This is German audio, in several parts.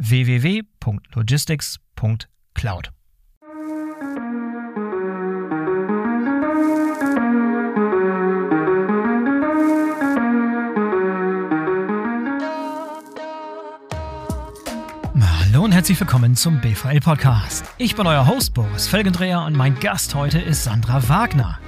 www.logistics.cloud. Hallo und herzlich willkommen zum BVL Podcast. Ich bin euer Host Boris Felgendreher und mein Gast heute ist Sandra Wagner.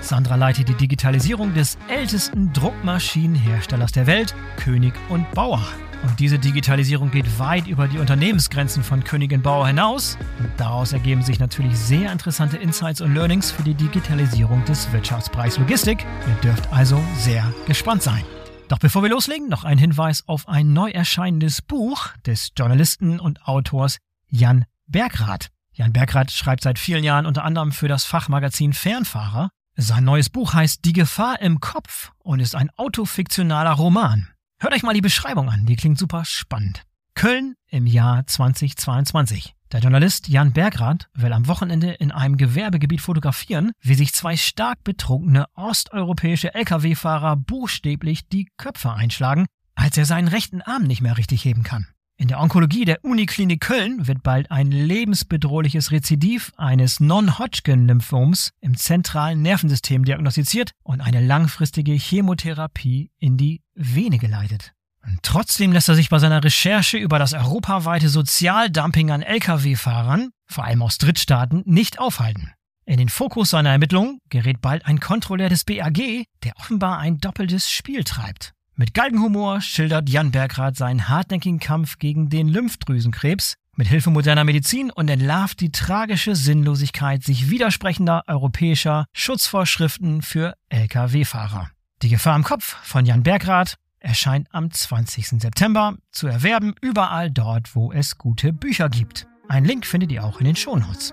Sandra leitet die Digitalisierung des ältesten Druckmaschinenherstellers der Welt, König und Bauer. Und diese Digitalisierung geht weit über die Unternehmensgrenzen von Königin Bauer hinaus. Und daraus ergeben sich natürlich sehr interessante Insights und Learnings für die Digitalisierung des Wirtschaftsbereichs Logistik. Ihr dürft also sehr gespannt sein. Doch bevor wir loslegen, noch ein Hinweis auf ein neu erscheinendes Buch des Journalisten und Autors Jan Bergrath. Jan Bergrath schreibt seit vielen Jahren unter anderem für das Fachmagazin Fernfahrer. Sein neues Buch heißt Die Gefahr im Kopf und ist ein autofiktionaler Roman. Hört euch mal die Beschreibung an, die klingt super spannend. Köln im Jahr 2022. Der Journalist Jan Bergrath will am Wochenende in einem Gewerbegebiet fotografieren, wie sich zwei stark betrunkene osteuropäische Lkw-Fahrer buchstäblich die Köpfe einschlagen, als er seinen rechten Arm nicht mehr richtig heben kann. In der Onkologie der Uniklinik Köln wird bald ein lebensbedrohliches Rezidiv eines Non-Hodgkin-Lymphoms im zentralen Nervensystem diagnostiziert und eine langfristige Chemotherapie in die Vene geleitet. Und trotzdem lässt er sich bei seiner Recherche über das europaweite Sozialdumping an Lkw-Fahrern, vor allem aus Drittstaaten, nicht aufhalten. In den Fokus seiner Ermittlungen gerät bald ein Kontrolleur des BAG, der offenbar ein doppeltes Spiel treibt. Mit Galgenhumor schildert Jan Bergrath seinen hartnäckigen Kampf gegen den Lymphdrüsenkrebs mit Hilfe moderner Medizin und entlarvt die tragische Sinnlosigkeit sich widersprechender europäischer Schutzvorschriften für Lkw-Fahrer. Die Gefahr im Kopf von Jan Bergrath erscheint am 20. September zu erwerben überall dort, wo es gute Bücher gibt. Ein Link findet ihr auch in den Shownotes.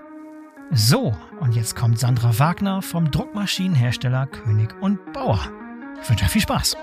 So, und jetzt kommt Sandra Wagner vom Druckmaschinenhersteller König und Bauer. Ich wünsche euch viel Spaß.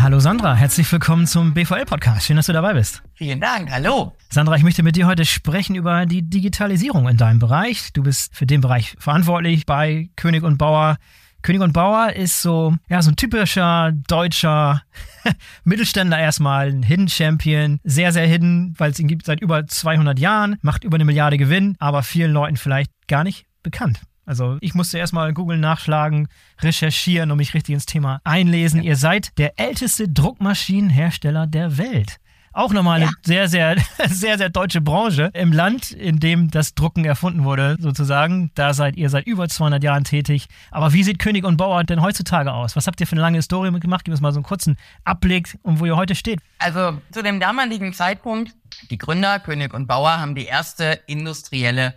Hallo Sandra, herzlich willkommen zum BVL-Podcast. Schön, dass du dabei bist. Vielen Dank, hallo. Sandra, ich möchte mit dir heute sprechen über die Digitalisierung in deinem Bereich. Du bist für den Bereich verantwortlich bei König und Bauer. König und Bauer ist so, ja, so ein typischer deutscher Mittelständler erstmal, ein Hidden Champion, sehr, sehr hidden, weil es ihn gibt seit über 200 Jahren, macht über eine Milliarde Gewinn, aber vielen Leuten vielleicht gar nicht bekannt. Also ich musste erstmal Google nachschlagen, recherchieren und mich richtig ins Thema einlesen. Ja. Ihr seid der älteste Druckmaschinenhersteller der Welt. Auch nochmal eine ja. sehr, sehr, sehr, sehr deutsche Branche im Land, in dem das Drucken erfunden wurde, sozusagen. Da seid ihr seit über 200 Jahren tätig. Aber wie sieht König und Bauer denn heutzutage aus? Was habt ihr für eine lange Historie mitgemacht? Gib uns mal so einen kurzen Abblick, um wo ihr heute steht. Also zu dem damaligen Zeitpunkt, die Gründer König und Bauer haben die erste industrielle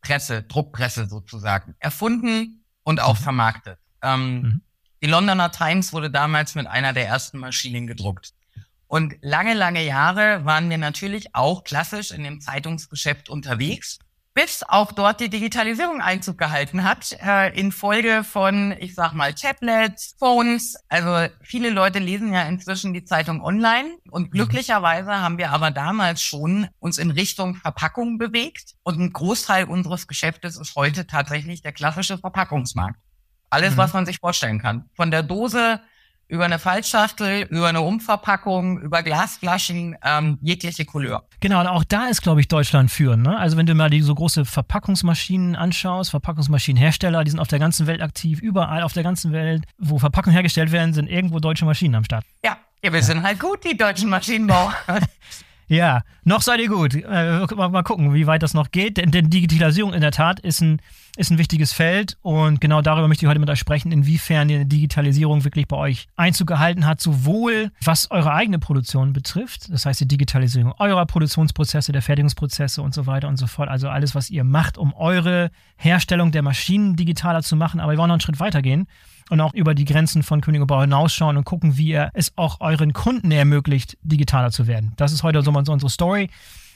Presse, Druckpresse sozusagen, erfunden und auch mhm. vermarktet. Ähm, mhm. Die Londoner Times wurde damals mit einer der ersten Maschinen gedruckt. Und lange, lange Jahre waren wir natürlich auch klassisch in dem Zeitungsgeschäft unterwegs bis auch dort die Digitalisierung Einzug gehalten hat, äh, in Folge von, ich sag mal, Tablets, Phones. Also viele Leute lesen ja inzwischen die Zeitung online und mhm. glücklicherweise haben wir aber damals schon uns in Richtung Verpackung bewegt und ein Großteil unseres Geschäftes ist heute tatsächlich der klassische Verpackungsmarkt. Alles, mhm. was man sich vorstellen kann. Von der Dose über eine Faltschachtel, über eine Umverpackung, über Glasflaschen, ähm, jegliche Couleur. Genau, und auch da ist, glaube ich, Deutschland führend. Ne? Also wenn du mal die so große Verpackungsmaschinen anschaust, Verpackungsmaschinenhersteller, die sind auf der ganzen Welt aktiv, überall auf der ganzen Welt, wo Verpackungen hergestellt werden, sind irgendwo deutsche Maschinen am Start. Ja, ja wir ja. sind halt gut, die deutschen Maschinenbauer. Ja, noch seid ihr gut. Äh, mal, gucken, wie weit das noch geht. Denn, denn, Digitalisierung in der Tat ist ein, ist ein wichtiges Feld. Und genau darüber möchte ich heute mit euch sprechen, inwiefern die Digitalisierung wirklich bei euch Einzug gehalten hat, sowohl was eure eigene Produktion betrifft, das heißt die Digitalisierung eurer Produktionsprozesse, der Fertigungsprozesse und so weiter und so fort. Also alles, was ihr macht, um eure Herstellung der Maschinen digitaler zu machen. Aber wir wollen noch einen Schritt weiter gehen und auch über die Grenzen von König und Bau hinausschauen und gucken, wie ihr es auch euren Kunden ermöglicht, digitaler zu werden. Das ist heute so unsere Story.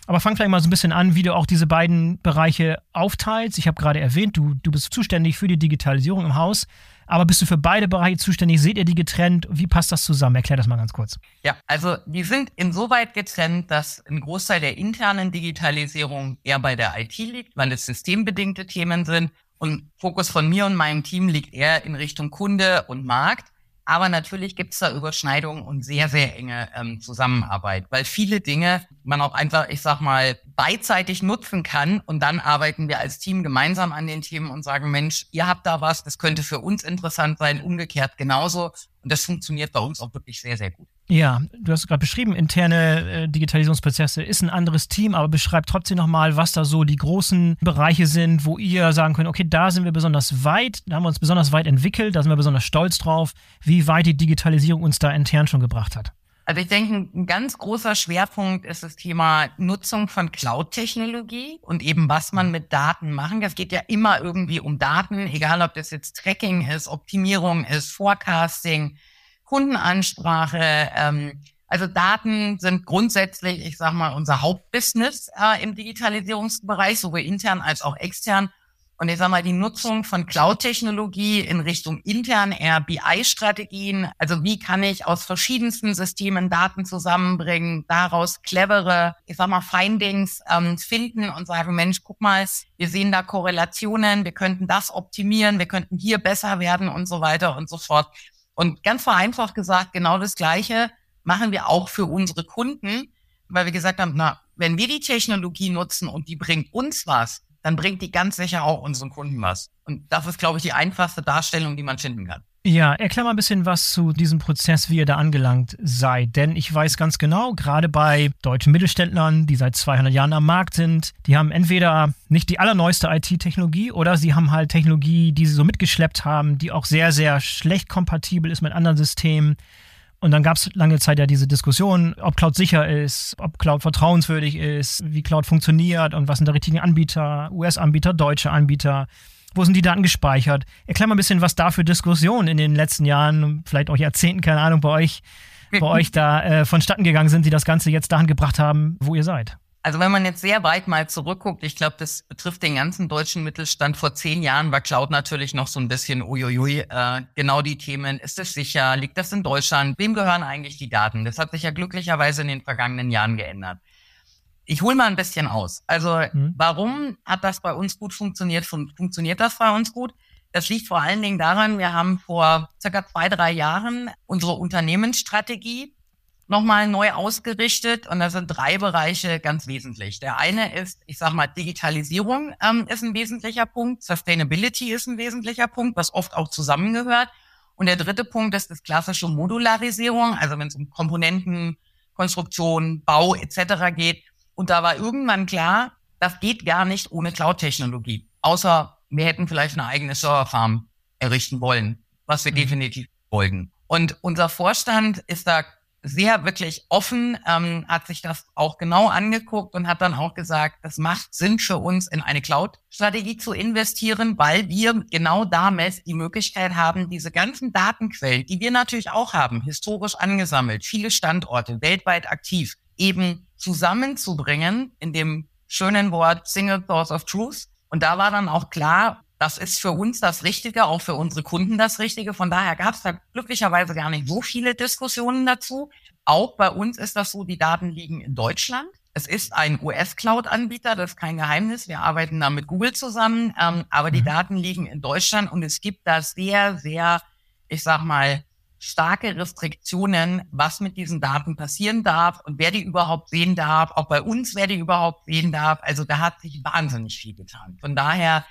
Aber fang vielleicht mal so ein bisschen an, wie du auch diese beiden Bereiche aufteilst. Ich habe gerade erwähnt, du, du bist zuständig für die Digitalisierung im Haus. Aber bist du für beide Bereiche zuständig? Seht ihr die getrennt? Wie passt das zusammen? Erklär das mal ganz kurz. Ja, also die sind insoweit getrennt, dass ein Großteil der internen Digitalisierung eher bei der IT liegt, weil es systembedingte Themen sind und Fokus von mir und meinem Team liegt eher in Richtung Kunde und Markt. Aber natürlich gibt es da Überschneidungen und sehr, sehr enge ähm, Zusammenarbeit, weil viele Dinge man auch einfach, ich sag mal, beidseitig nutzen kann und dann arbeiten wir als Team gemeinsam an den Themen und sagen, Mensch, ihr habt da was, das könnte für uns interessant sein, umgekehrt genauso. Und das funktioniert bei uns auch wirklich sehr, sehr gut. Ja, du hast gerade beschrieben, interne äh, Digitalisierungsprozesse ist ein anderes Team, aber beschreib trotzdem nochmal, was da so die großen Bereiche sind, wo ihr sagen könnt, okay, da sind wir besonders weit, da haben wir uns besonders weit entwickelt, da sind wir besonders stolz drauf, wie weit die Digitalisierung uns da intern schon gebracht hat. Also ich denke, ein ganz großer Schwerpunkt ist das Thema Nutzung von Cloud-Technologie und eben was man mit Daten machen. Das geht ja immer irgendwie um Daten, egal ob das jetzt Tracking ist, Optimierung ist, Forecasting, Kundenansprache. Ähm, also Daten sind grundsätzlich, ich sage mal, unser Hauptbusiness äh, im Digitalisierungsbereich, sowohl intern als auch extern. Und ich sage mal, die Nutzung von Cloud-Technologie in Richtung intern eher BI-Strategien. Also wie kann ich aus verschiedensten Systemen Daten zusammenbringen, daraus clevere, ich sag mal, Findings ähm, finden und sagen, Mensch, guck mal, wir sehen da Korrelationen, wir könnten das optimieren, wir könnten hier besser werden und so weiter und so fort. Und ganz vereinfacht gesagt, genau das Gleiche machen wir auch für unsere Kunden, weil wir gesagt haben, na, wenn wir die Technologie nutzen und die bringt uns was, dann bringt die ganz sicher auch unseren Kunden was. Und das ist, glaube ich, die einfachste Darstellung, die man finden kann. Ja, erklär mal ein bisschen was zu diesem Prozess, wie ihr da angelangt seid. Denn ich weiß ganz genau, gerade bei deutschen Mittelständlern, die seit 200 Jahren am Markt sind, die haben entweder nicht die allerneueste IT-Technologie oder sie haben halt Technologie, die sie so mitgeschleppt haben, die auch sehr, sehr schlecht kompatibel ist mit anderen Systemen. Und dann gab es lange Zeit ja diese Diskussion, ob Cloud sicher ist, ob Cloud vertrauenswürdig ist, wie Cloud funktioniert und was sind da richtigen Anbieter, US-Anbieter, deutsche Anbieter, wo sind die Daten gespeichert. Erklär mal ein bisschen, was da für Diskussionen in den letzten Jahren, vielleicht auch Jahrzehnten, keine Ahnung, bei euch, bei euch da äh, vonstatten gegangen sind, die das Ganze jetzt dahin gebracht haben, wo ihr seid. Also wenn man jetzt sehr weit mal zurückguckt, ich glaube, das betrifft den ganzen deutschen Mittelstand. Vor zehn Jahren war Cloud natürlich noch so ein bisschen uiuiui. Äh, genau die Themen, ist es sicher, liegt das in Deutschland, wem gehören eigentlich die Daten? Das hat sich ja glücklicherweise in den vergangenen Jahren geändert. Ich hole mal ein bisschen aus. Also mhm. warum hat das bei uns gut funktioniert? Fun funktioniert das bei uns gut? Das liegt vor allen Dingen daran, wir haben vor circa zwei, drei Jahren unsere Unternehmensstrategie nochmal neu ausgerichtet und da sind drei Bereiche ganz wesentlich. Der eine ist, ich sage mal, Digitalisierung ähm, ist ein wesentlicher Punkt, Sustainability ist ein wesentlicher Punkt, was oft auch zusammengehört. Und der dritte Punkt ist das klassische Modularisierung, also wenn es um Komponenten, Konstruktion, Bau etc. geht. Und da war irgendwann klar, das geht gar nicht ohne Cloud-Technologie. Außer wir hätten vielleicht eine eigene Serverfarm errichten wollen, was wir mhm. definitiv wollten. Und unser Vorstand ist da sehr wirklich offen, ähm, hat sich das auch genau angeguckt und hat dann auch gesagt, das macht Sinn für uns, in eine Cloud-Strategie zu investieren, weil wir genau damit die Möglichkeit haben, diese ganzen Datenquellen, die wir natürlich auch haben, historisch angesammelt, viele Standorte, weltweit aktiv, eben zusammenzubringen in dem schönen Wort Single Source of Truth. Und da war dann auch klar, das ist für uns das Richtige, auch für unsere Kunden das Richtige. Von daher gab es da glücklicherweise gar nicht so viele Diskussionen dazu. Auch bei uns ist das so, die Daten liegen in Deutschland. Es ist ein US-Cloud-Anbieter, das ist kein Geheimnis. Wir arbeiten da mit Google zusammen, ähm, aber die mhm. Daten liegen in Deutschland und es gibt da sehr, sehr, ich sag mal, starke Restriktionen, was mit diesen Daten passieren darf und wer die überhaupt sehen darf, auch bei uns, wer die überhaupt sehen darf. Also da hat sich wahnsinnig viel getan. Von daher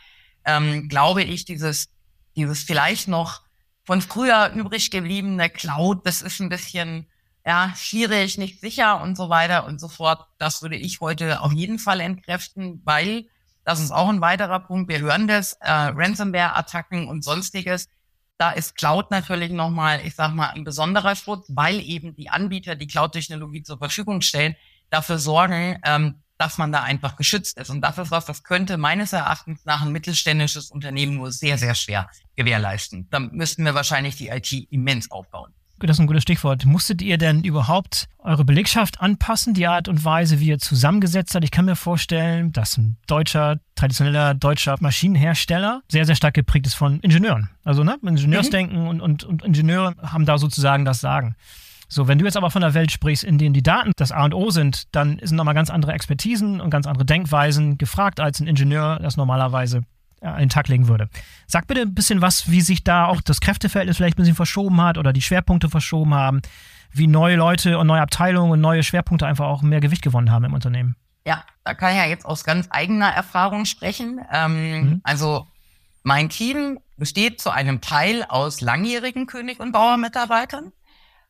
ähm, glaube ich, dieses, dieses vielleicht noch von früher übrig gebliebene Cloud, das ist ein bisschen ja, schwierig, nicht sicher und so weiter und so fort. Das würde ich heute auf jeden Fall entkräften, weil das ist auch ein weiterer Punkt. Wir hören das, äh, Ransomware-Attacken und sonstiges. Da ist Cloud natürlich nochmal, ich sag mal, ein besonderer Schutz, weil eben die Anbieter, die Cloud-Technologie zur Verfügung stellen, dafür sorgen, ähm, dass man da einfach geschützt ist. Und das ist was, das könnte meines Erachtens nach ein mittelständisches Unternehmen nur sehr, sehr schwer gewährleisten. Da müssten wir wahrscheinlich die IT immens aufbauen. Das ist ein gutes Stichwort. Musstet ihr denn überhaupt eure Belegschaft anpassen, die Art und Weise, wie ihr zusammengesetzt seid? Ich kann mir vorstellen, dass ein deutscher, traditioneller deutscher Maschinenhersteller sehr, sehr stark geprägt ist von Ingenieuren. Also ne, Ingenieursdenken mhm. und, und, und Ingenieure haben da sozusagen das Sagen. So, wenn du jetzt aber von der Welt sprichst, in denen die Daten das A und O sind, dann sind nochmal ganz andere Expertisen und ganz andere Denkweisen gefragt, als ein Ingenieur das normalerweise an den Tag legen würde. Sag bitte ein bisschen was, wie sich da auch das Kräfteverhältnis vielleicht ein bisschen verschoben hat oder die Schwerpunkte verschoben haben, wie neue Leute und neue Abteilungen und neue Schwerpunkte einfach auch mehr Gewicht gewonnen haben im Unternehmen. Ja, da kann ich ja jetzt aus ganz eigener Erfahrung sprechen. Ähm, mhm. Also mein Team besteht zu einem Teil aus langjährigen König- und Bauer-Mitarbeitern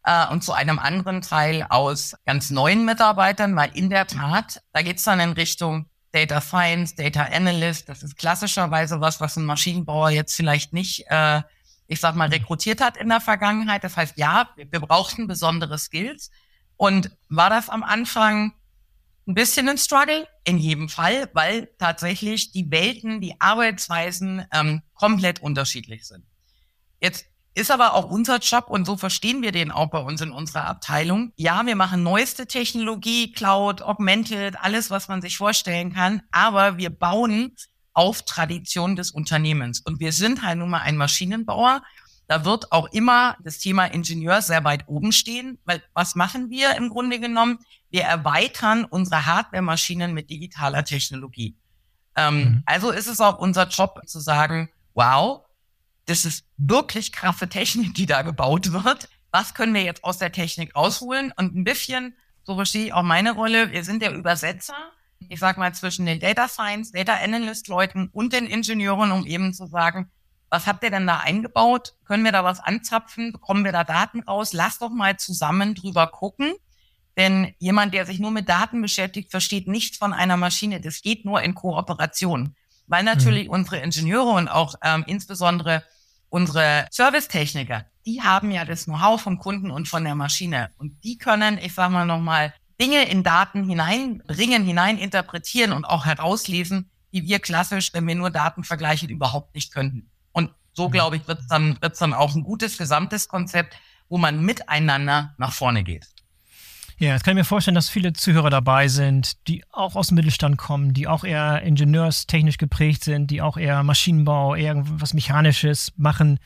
äh, und zu einem anderen Teil aus ganz neuen Mitarbeitern, weil in der Tat, da geht's dann in Richtung Data Science, Data Analyst. Das ist klassischerweise was, was ein Maschinenbauer jetzt vielleicht nicht, äh, ich sag mal, rekrutiert hat in der Vergangenheit. Das heißt, ja, wir, brauchten besondere Skills. Und war das am Anfang ein bisschen ein Struggle? In jedem Fall, weil tatsächlich die Welten, die Arbeitsweisen ähm, komplett unterschiedlich sind. Jetzt ist aber auch unser Job und so verstehen wir den auch bei uns in unserer Abteilung. Ja, wir machen neueste Technologie, Cloud, Augmented, alles, was man sich vorstellen kann, aber wir bauen auf Tradition des Unternehmens. Und wir sind halt nun mal ein Maschinenbauer. Da wird auch immer das Thema Ingenieur sehr weit oben stehen, weil was machen wir im Grunde genommen? Wir erweitern unsere Hardware-Maschinen mit digitaler Technologie. Ähm, mhm. Also ist es auch unser Job zu sagen, wow, das ist wirklich krasse Technik, die da gebaut wird. Was können wir jetzt aus der Technik rausholen? Und ein bisschen, so verstehe ich auch meine Rolle, wir sind der Übersetzer, ich sag mal, zwischen den Data Science, Data Analyst Leuten und den Ingenieuren, um eben zu sagen, was habt ihr denn da eingebaut? Können wir da was anzapfen? Bekommen wir da Daten raus? Lass doch mal zusammen drüber gucken. Denn jemand, der sich nur mit Daten beschäftigt, versteht nichts von einer Maschine. Das geht nur in Kooperation weil natürlich mhm. unsere Ingenieure und auch ähm, insbesondere unsere Servicetechniker, die haben ja das Know-how vom Kunden und von der Maschine und die können, ich sag mal nochmal, Dinge in Daten hineinbringen, hineininterpretieren und auch herauslesen, die wir klassisch, wenn wir nur Daten vergleichen, überhaupt nicht könnten. Und so, mhm. glaube ich, wird es dann, wird's dann auch ein gutes gesamtes Konzept, wo man miteinander nach vorne geht. Ja, jetzt kann ich mir vorstellen, dass viele Zuhörer dabei sind, die auch aus dem Mittelstand kommen, die auch eher ingenieurstechnisch geprägt sind, die auch eher Maschinenbau, irgendwas Mechanisches machen,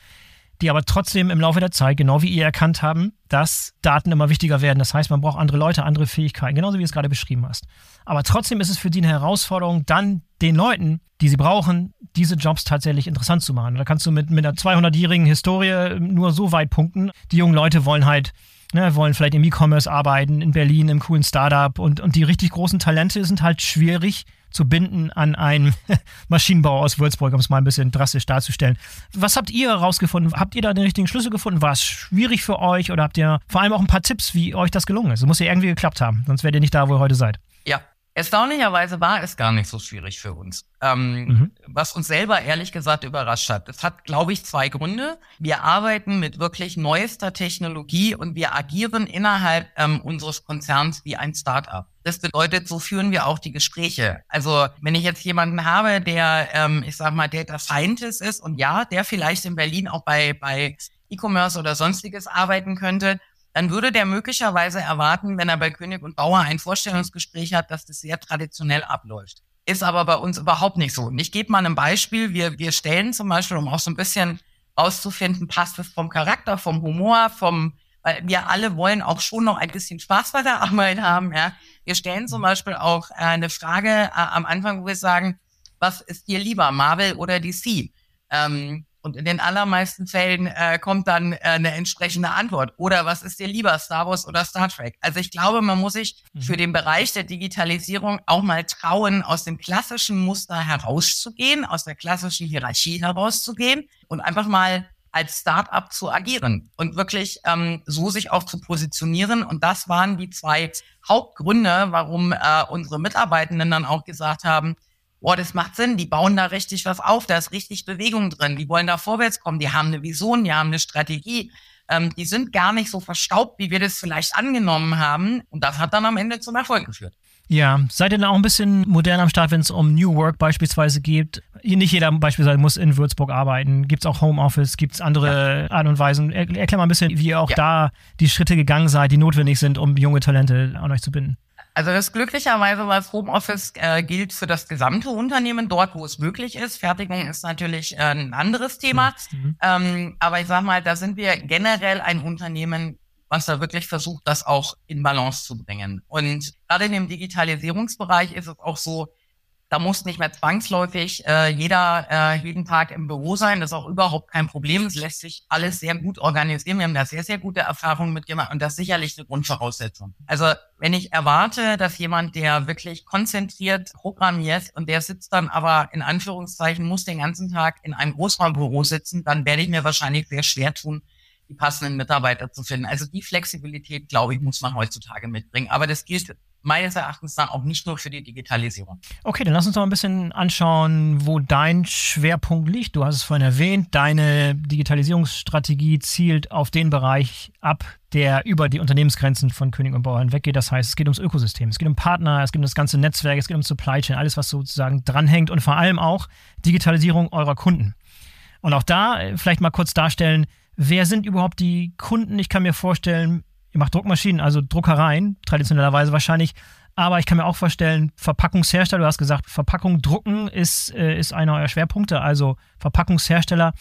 die aber trotzdem im Laufe der Zeit, genau wie ihr erkannt haben, dass Daten immer wichtiger werden. Das heißt, man braucht andere Leute, andere Fähigkeiten, genauso wie du es gerade beschrieben hast. Aber trotzdem ist es für die eine Herausforderung, dann den Leuten, die sie brauchen, diese Jobs tatsächlich interessant zu machen. Da kannst du mit, mit einer 200-jährigen Historie nur so weit punkten. Die jungen Leute wollen halt ne, wollen vielleicht im E-Commerce arbeiten, in Berlin, im coolen Startup und, und die richtig großen Talente sind halt schwierig zu binden an einen Maschinenbauer aus Würzburg, um es mal ein bisschen drastisch darzustellen. Was habt ihr herausgefunden? Habt ihr da den richtigen Schlüssel gefunden? War es schwierig für euch oder habt ihr vor allem auch ein paar Tipps, wie euch das gelungen ist? Es muss ja irgendwie geklappt haben, sonst wärt ihr nicht da, wo ihr heute seid. Ja, Erstaunlicherweise war es gar nicht so schwierig für uns. Ähm, mhm. Was uns selber ehrlich gesagt überrascht hat. Es hat, glaube ich, zwei Gründe. Wir arbeiten mit wirklich neuester Technologie und wir agieren innerhalb ähm, unseres Konzerns wie ein Startup. Das bedeutet, so führen wir auch die Gespräche. Also wenn ich jetzt jemanden habe, der, ähm, ich sag mal, Data Scientist ist und ja, der vielleicht in Berlin auch bei, bei E-Commerce oder sonstiges arbeiten könnte, dann würde der möglicherweise erwarten, wenn er bei König und Bauer ein Vorstellungsgespräch hat, dass das sehr traditionell abläuft. Ist aber bei uns überhaupt nicht so. Und ich gebe mal ein Beispiel. Wir, wir stellen zum Beispiel, um auch so ein bisschen auszufinden, passt es vom Charakter, vom Humor, vom, weil wir alle wollen auch schon noch ein bisschen Spaß bei der Arbeit haben. Ja. Wir stellen zum Beispiel auch eine Frage äh, am Anfang, wo wir sagen, was ist dir lieber, Marvel oder DC? Ähm, und in den allermeisten Fällen äh, kommt dann äh, eine entsprechende Antwort. Oder was ist dir lieber, Star Wars oder Star Trek? Also ich glaube, man muss sich mhm. für den Bereich der Digitalisierung auch mal trauen, aus dem klassischen Muster herauszugehen, aus der klassischen Hierarchie herauszugehen und einfach mal als Start-up zu agieren und wirklich ähm, so sich auch zu positionieren. Und das waren die zwei Hauptgründe, warum äh, unsere Mitarbeitenden dann auch gesagt haben, boah, das macht Sinn, die bauen da richtig was auf, da ist richtig Bewegung drin, die wollen da vorwärts kommen, die haben eine Vision, die haben eine Strategie, ähm, die sind gar nicht so verstaubt, wie wir das vielleicht angenommen haben. Und das hat dann am Ende zum Erfolg geführt. Ja, seid ihr dann auch ein bisschen modern am Start, wenn es um New Work beispielsweise geht? Nicht jeder beispielsweise muss in Würzburg arbeiten. Gibt es auch Homeoffice? Gibt es andere ja. Art und Weisen? Er, erklär mal ein bisschen, wie ihr auch ja. da die Schritte gegangen seid, die notwendig sind, um junge Talente an euch zu binden. Also das glücklicherweise, was Homeoffice äh, gilt für das gesamte Unternehmen, dort, wo es möglich ist. Fertigung ist natürlich äh, ein anderes Thema. Mhm. Ähm, aber ich sag mal, da sind wir generell ein Unternehmen, was da wirklich versucht, das auch in Balance zu bringen. Und gerade in dem Digitalisierungsbereich ist es auch so, da muss nicht mehr zwangsläufig äh, jeder äh, jeden Tag im Büro sein. Das ist auch überhaupt kein Problem. Es lässt sich alles sehr gut organisieren. Wir haben da sehr, sehr gute Erfahrungen mitgemacht und das ist sicherlich eine Grundvoraussetzung. Also wenn ich erwarte, dass jemand, der wirklich konzentriert programmiert und der sitzt dann aber in Anführungszeichen, muss den ganzen Tag in einem Großraumbüro sitzen, dann werde ich mir wahrscheinlich sehr schwer tun, die passenden Mitarbeiter zu finden. Also die Flexibilität, glaube ich, muss man heutzutage mitbringen. Aber das gilt meines Erachtens dann auch nicht nur für die Digitalisierung. Okay, dann lass uns doch ein bisschen anschauen, wo dein Schwerpunkt liegt. Du hast es vorhin erwähnt, deine Digitalisierungsstrategie zielt auf den Bereich ab, der über die Unternehmensgrenzen von König und Bauer hinweggeht. Das heißt, es geht ums Ökosystem, es geht um Partner, es geht um das ganze Netzwerk, es geht um Supply Chain, alles, was sozusagen dranhängt und vor allem auch Digitalisierung eurer Kunden. Und auch da äh, vielleicht mal kurz darstellen, wer sind überhaupt die Kunden? Ich kann mir vorstellen, ihr macht Druckmaschinen, also Druckereien, traditionellerweise wahrscheinlich. Aber ich kann mir auch vorstellen, Verpackungshersteller, du hast gesagt, Verpackung drucken ist, äh, ist einer eurer Schwerpunkte, also Verpackungshersteller.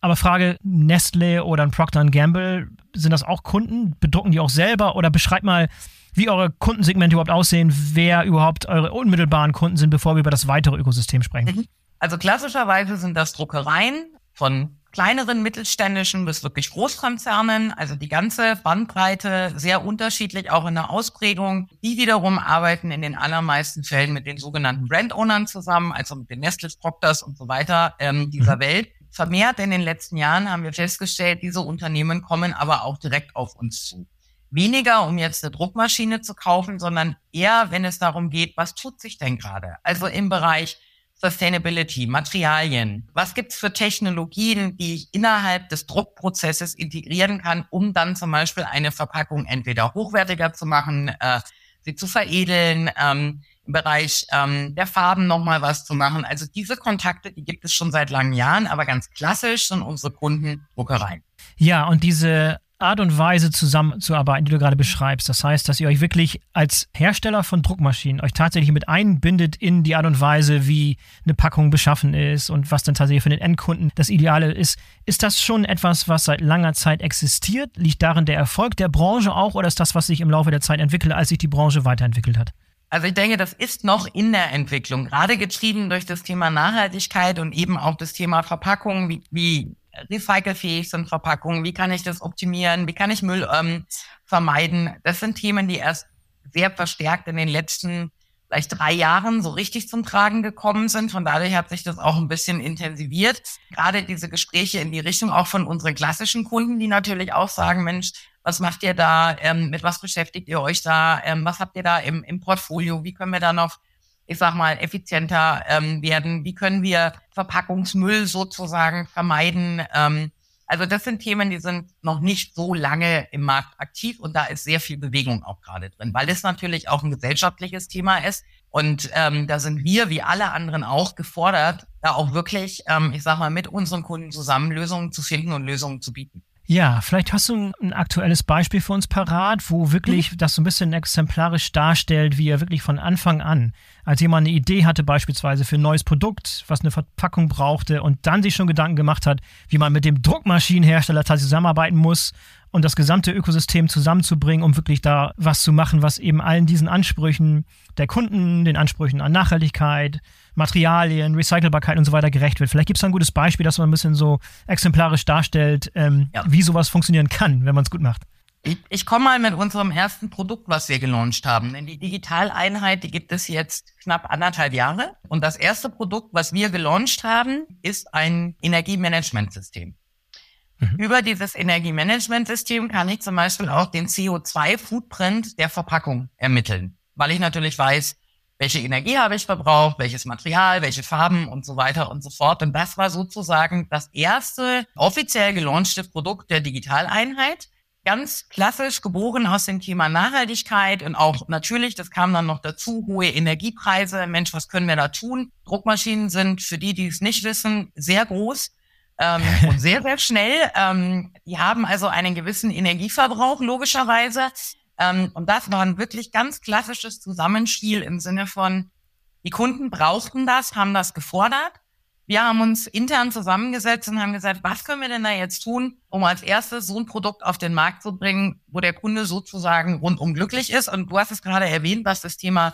Aber Frage, Nestle oder ein Procter Gamble, sind das auch Kunden? Bedrucken die auch selber? Oder beschreibt mal, wie eure Kundensegmente überhaupt aussehen, wer überhaupt eure unmittelbaren Kunden sind, bevor wir über das weitere Ökosystem sprechen. Mhm. Also klassischerweise sind das Druckereien von kleineren mittelständischen bis wirklich Großkonzernen, also die ganze Bandbreite sehr unterschiedlich, auch in der Ausprägung. Die wiederum arbeiten in den allermeisten Fällen mit den sogenannten Brand-Ownern zusammen, also mit den Nestles, Proctors und so weiter ähm, dieser mhm. Welt. Vermehrt in den letzten Jahren haben wir festgestellt, diese Unternehmen kommen aber auch direkt auf uns zu. Weniger, um jetzt eine Druckmaschine zu kaufen, sondern eher, wenn es darum geht, was tut sich denn gerade? Also im Bereich Sustainability, Materialien. Was gibt's für Technologien, die ich innerhalb des Druckprozesses integrieren kann, um dann zum Beispiel eine Verpackung entweder hochwertiger zu machen, äh, sie zu veredeln, ähm, im Bereich ähm, der Farben nochmal was zu machen. Also diese Kontakte, die gibt es schon seit langen Jahren, aber ganz klassisch sind unsere Kunden Druckereien. Ja, und diese Art und Weise zusammenzuarbeiten, die du gerade beschreibst. Das heißt, dass ihr euch wirklich als Hersteller von Druckmaschinen euch tatsächlich mit einbindet in die Art und Weise, wie eine Packung beschaffen ist und was dann tatsächlich für den Endkunden das Ideale ist. Ist das schon etwas, was seit langer Zeit existiert? Liegt darin der Erfolg der Branche auch oder ist das, was sich im Laufe der Zeit entwickelt, als sich die Branche weiterentwickelt hat? Also ich denke, das ist noch in der Entwicklung, gerade getrieben durch das Thema Nachhaltigkeit und eben auch das Thema Verpackung, wie, wie recycelfähig sind Verpackungen, wie kann ich das optimieren, wie kann ich Müll ähm, vermeiden. Das sind Themen, die erst sehr verstärkt in den letzten vielleicht drei Jahren so richtig zum Tragen gekommen sind. Von dadurch hat sich das auch ein bisschen intensiviert. Gerade diese Gespräche in die Richtung auch von unseren klassischen Kunden, die natürlich auch sagen, Mensch, was macht ihr da? Ähm, mit was beschäftigt ihr euch da? Ähm, was habt ihr da im, im Portfolio? Wie können wir da noch, ich sag mal, effizienter ähm, werden? Wie können wir Verpackungsmüll sozusagen vermeiden? Ähm, also das sind Themen, die sind noch nicht so lange im Markt aktiv und da ist sehr viel Bewegung auch gerade drin, weil es natürlich auch ein gesellschaftliches Thema ist. Und ähm, da sind wir, wie alle anderen auch, gefordert, da auch wirklich, ähm, ich sag mal, mit unseren Kunden zusammen Lösungen zu finden und Lösungen zu bieten. Ja, vielleicht hast du ein, aktuelles Beispiel für uns parat, wo wirklich mhm. das so ein bisschen exemplarisch darstellt, wie er wirklich von Anfang an, als jemand eine Idee hatte beispielsweise für ein neues Produkt, was eine Verpackung brauchte und dann sich schon Gedanken gemacht hat, wie man mit dem Druckmaschinenhersteller tatsächlich zusammenarbeiten muss und das gesamte Ökosystem zusammenzubringen, um wirklich da was zu machen, was eben allen diesen Ansprüchen der Kunden, den Ansprüchen an Nachhaltigkeit, Materialien, Recycelbarkeit und so weiter gerecht wird. Vielleicht gibt es ein gutes Beispiel, das man ein bisschen so exemplarisch darstellt, ähm, ja. wie sowas funktionieren kann, wenn man es gut macht. Ich, komme mal mit unserem ersten Produkt, was wir gelauncht haben. Denn die Digitaleinheit, die gibt es jetzt knapp anderthalb Jahre. Und das erste Produkt, was wir gelauncht haben, ist ein Energiemanagementsystem. Mhm. Über dieses Energiemanagementsystem kann ich zum Beispiel auch den CO2-Footprint der Verpackung ermitteln, weil ich natürlich weiß, welche Energie habe ich verbraucht, welches Material, welche Farben und so weiter und so fort. Und das war sozusagen das erste offiziell gelaunchte Produkt der Digitaleinheit. Ganz klassisch geboren aus dem Thema Nachhaltigkeit und auch natürlich, das kam dann noch dazu, hohe Energiepreise. Mensch, was können wir da tun? Druckmaschinen sind, für die, die es nicht wissen, sehr groß ähm, und sehr, sehr schnell. Ähm, die haben also einen gewissen Energieverbrauch, logischerweise. Ähm, und das war ein wirklich ganz klassisches Zusammenspiel im Sinne von, die Kunden brauchten das, haben das gefordert. Wir haben uns intern zusammengesetzt und haben gesagt, was können wir denn da jetzt tun, um als erstes so ein Produkt auf den Markt zu bringen, wo der Kunde sozusagen rundum glücklich ist. Und du hast es gerade erwähnt, was das Thema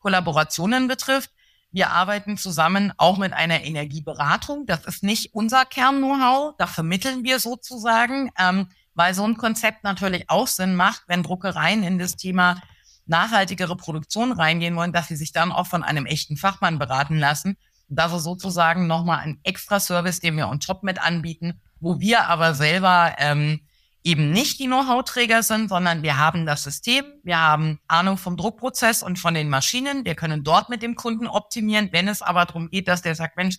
Kollaborationen betrifft. Wir arbeiten zusammen auch mit einer Energieberatung. Das ist nicht unser Kern-Know-how. Da vermitteln wir sozusagen. Ähm, weil so ein Konzept natürlich auch Sinn macht, wenn Druckereien in das Thema nachhaltigere Produktion reingehen wollen, dass sie sich dann auch von einem echten Fachmann beraten lassen. Das ist sozusagen nochmal ein extra Service, den wir on top mit anbieten, wo wir aber selber ähm, eben nicht die Know-how-Träger sind, sondern wir haben das System, wir haben Ahnung vom Druckprozess und von den Maschinen. Wir können dort mit dem Kunden optimieren. Wenn es aber darum geht, dass der sagt, Mensch,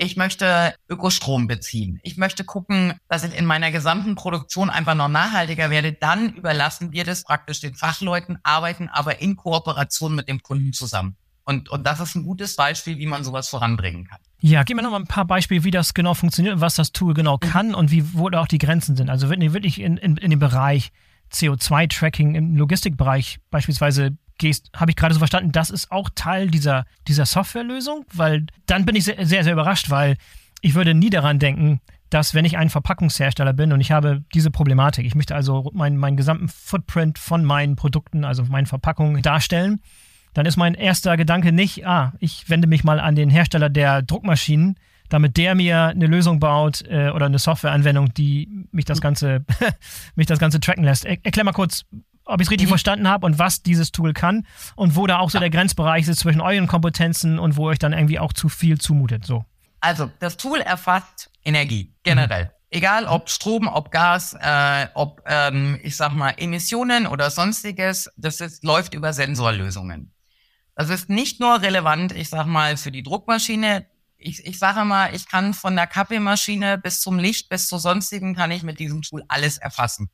ich möchte Ökostrom beziehen. Ich möchte gucken, dass ich in meiner gesamten Produktion einfach noch nachhaltiger werde. Dann überlassen wir das praktisch den Fachleuten, arbeiten aber in Kooperation mit dem Kunden zusammen. Und, und das ist ein gutes Beispiel, wie man sowas voranbringen kann. Ja, gib mir noch mal ein paar Beispiele, wie das genau funktioniert, was das Tool genau mhm. kann und wie, wo da auch die Grenzen sind. Also wirklich in, in, in dem Bereich CO2-Tracking im Logistikbereich beispielsweise gehst, habe ich gerade so verstanden, das ist auch Teil dieser, dieser Softwarelösung, weil dann bin ich sehr, sehr, sehr überrascht, weil ich würde nie daran denken, dass wenn ich ein Verpackungshersteller bin und ich habe diese Problematik, ich möchte also meinen, meinen gesamten Footprint von meinen Produkten, also meinen Verpackungen darstellen, dann ist mein erster Gedanke nicht, ah, ich wende mich mal an den Hersteller der Druckmaschinen, damit der mir eine Lösung baut äh, oder eine Softwareanwendung, die mich das Ganze, mich das Ganze tracken lässt. Er, erklär mal kurz, ob ich es richtig mhm. verstanden habe und was dieses Tool kann und wo da auch so ja. der Grenzbereich ist zwischen euren Kompetenzen und wo euch dann irgendwie auch zu viel zumutet. So. Also das Tool erfasst Energie generell. Mhm. Egal ob Strom, ob Gas, äh, ob ähm, ich sag mal Emissionen oder sonstiges, das ist, läuft über Sensorlösungen. Das ist nicht nur relevant, ich sag mal, für die Druckmaschine. Ich, ich sage mal, ich kann von der Kaffeemaschine bis zum Licht, bis zu sonstigen, kann ich mit diesem Tool alles erfassen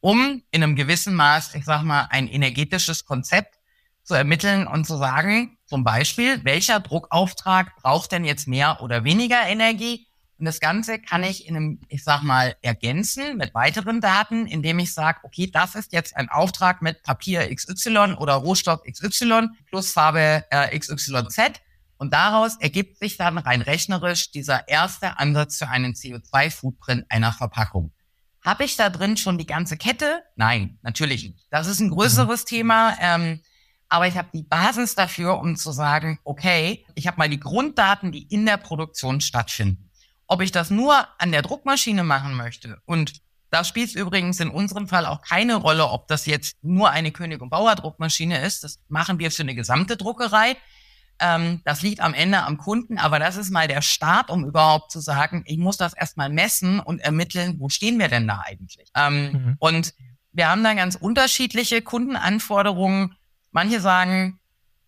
um in einem gewissen Maß, ich sag mal, ein energetisches Konzept zu ermitteln und zu sagen, zum Beispiel, welcher Druckauftrag braucht denn jetzt mehr oder weniger Energie? Und das Ganze kann ich in einem, ich sag mal, ergänzen mit weiteren Daten, indem ich sage, okay, das ist jetzt ein Auftrag mit Papier XY oder Rohstoff XY plus Farbe äh, XYZ. Und daraus ergibt sich dann rein rechnerisch dieser erste Ansatz für einen CO2-Footprint einer Verpackung. Habe ich da drin schon die ganze Kette? Nein, natürlich nicht. Das ist ein größeres mhm. Thema. Ähm, aber ich habe die Basis dafür, um zu sagen, okay, ich habe mal die Grunddaten, die in der Produktion stattfinden. Ob ich das nur an der Druckmaschine machen möchte und Da spielt es übrigens in unserem Fall auch keine Rolle, ob das jetzt nur eine König- und Bauer-Druckmaschine ist. Das machen wir für eine gesamte Druckerei. Ähm, das liegt am Ende am Kunden, aber das ist mal der Start, um überhaupt zu sagen, ich muss das erstmal messen und ermitteln, wo stehen wir denn da eigentlich? Ähm, mhm. Und wir haben da ganz unterschiedliche Kundenanforderungen. Manche sagen,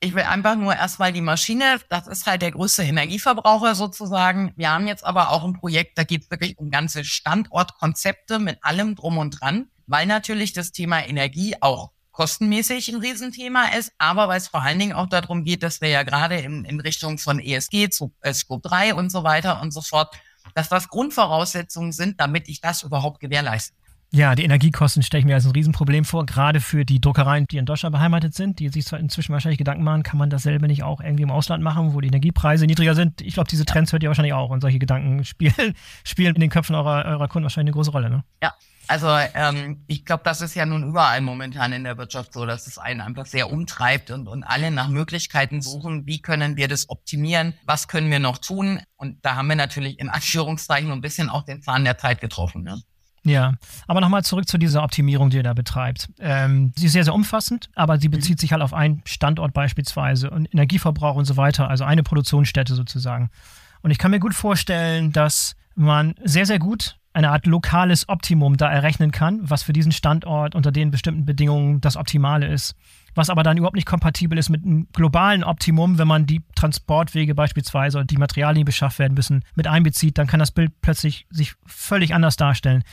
ich will einfach nur erstmal die Maschine, das ist halt der größte Energieverbraucher sozusagen. Wir haben jetzt aber auch ein Projekt, da geht es wirklich um ganze Standortkonzepte mit allem drum und dran, weil natürlich das Thema Energie auch kostenmäßig ein Riesenthema ist, aber weil es vor allen Dingen auch darum geht, dass wir ja gerade in, in Richtung von ESG, zu, äh, Scope 3 und so weiter und so fort, dass das Grundvoraussetzungen sind, damit ich das überhaupt gewährleisten ja, die Energiekosten stelle ich mir als ein Riesenproblem vor, gerade für die Druckereien, die in Deutschland beheimatet sind, die sich zwar inzwischen wahrscheinlich Gedanken machen, kann man dasselbe nicht auch irgendwie im Ausland machen, wo die Energiepreise niedriger sind. Ich glaube, diese Trends hört ihr wahrscheinlich auch und solche Gedanken spielen, spielen in den Köpfen eurer, eurer Kunden wahrscheinlich eine große Rolle. Ne? Ja, also ähm, ich glaube, das ist ja nun überall momentan in der Wirtschaft so, dass es einen einfach sehr umtreibt und, und alle nach Möglichkeiten suchen, wie können wir das optimieren, was können wir noch tun. Und da haben wir natürlich in Anführungszeichen ein bisschen auch den Zahn der Zeit getroffen. Ne? Ja, aber nochmal zurück zu dieser Optimierung, die ihr da betreibt. Ähm, sie ist sehr, sehr umfassend, aber sie bezieht mhm. sich halt auf einen Standort beispielsweise und Energieverbrauch und so weiter, also eine Produktionsstätte sozusagen. Und ich kann mir gut vorstellen, dass man sehr, sehr gut eine Art lokales Optimum da errechnen kann, was für diesen Standort unter den bestimmten Bedingungen das Optimale ist. Was aber dann überhaupt nicht kompatibel ist mit einem globalen Optimum, wenn man die Transportwege beispielsweise und die Materialien, die beschafft werden müssen, mit einbezieht, dann kann das Bild plötzlich sich völlig anders darstellen.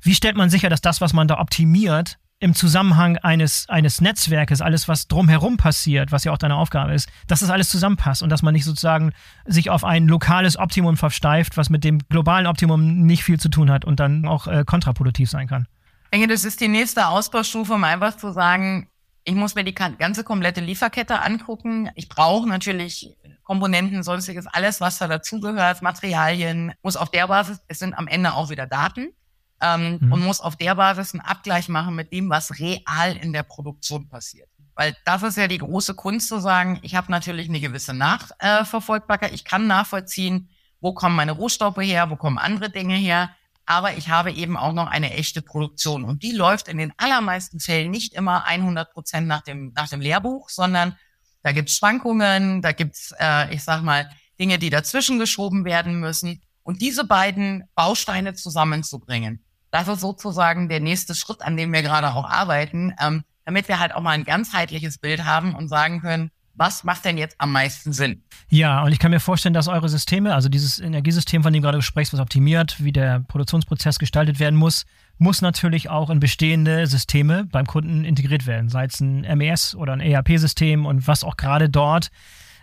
Wie stellt man sicher, dass das, was man da optimiert, im Zusammenhang eines, eines Netzwerkes, alles, was drumherum passiert, was ja auch deine Aufgabe ist, dass das alles zusammenpasst und dass man nicht sozusagen sich auf ein lokales Optimum versteift, was mit dem globalen Optimum nicht viel zu tun hat und dann auch äh, kontraproduktiv sein kann. Ich denke, das ist die nächste Ausbaustufe, um einfach zu sagen, ich muss mir die ganze komplette Lieferkette angucken. Ich brauche natürlich Komponenten, sonstiges, alles, was da dazugehört, Materialien, muss auf der Basis, es sind am Ende auch wieder Daten ähm, mhm. und muss auf der Basis einen Abgleich machen mit dem, was real in der Produktion passiert. Weil das ist ja die große Kunst zu sagen, ich habe natürlich eine gewisse Nachverfolgbarkeit, ich kann nachvollziehen, wo kommen meine Rohstoffe her, wo kommen andere Dinge her, aber ich habe eben auch noch eine echte Produktion und die läuft in den allermeisten Fällen nicht immer 100 Prozent nach dem, nach dem Lehrbuch, sondern da gibt's Schwankungen, da gibt's, äh, ich sag mal, Dinge, die dazwischen geschoben werden müssen. Und diese beiden Bausteine zusammenzubringen, das ist sozusagen der nächste Schritt, an dem wir gerade auch arbeiten, ähm, damit wir halt auch mal ein ganzheitliches Bild haben und sagen können, was macht denn jetzt am meisten Sinn? Ja, und ich kann mir vorstellen, dass eure Systeme, also dieses Energiesystem, von dem du gerade sprichst, was optimiert, wie der Produktionsprozess gestaltet werden muss, muss natürlich auch in bestehende Systeme beim Kunden integriert werden, sei es ein MES oder ein ERP-System und was auch gerade dort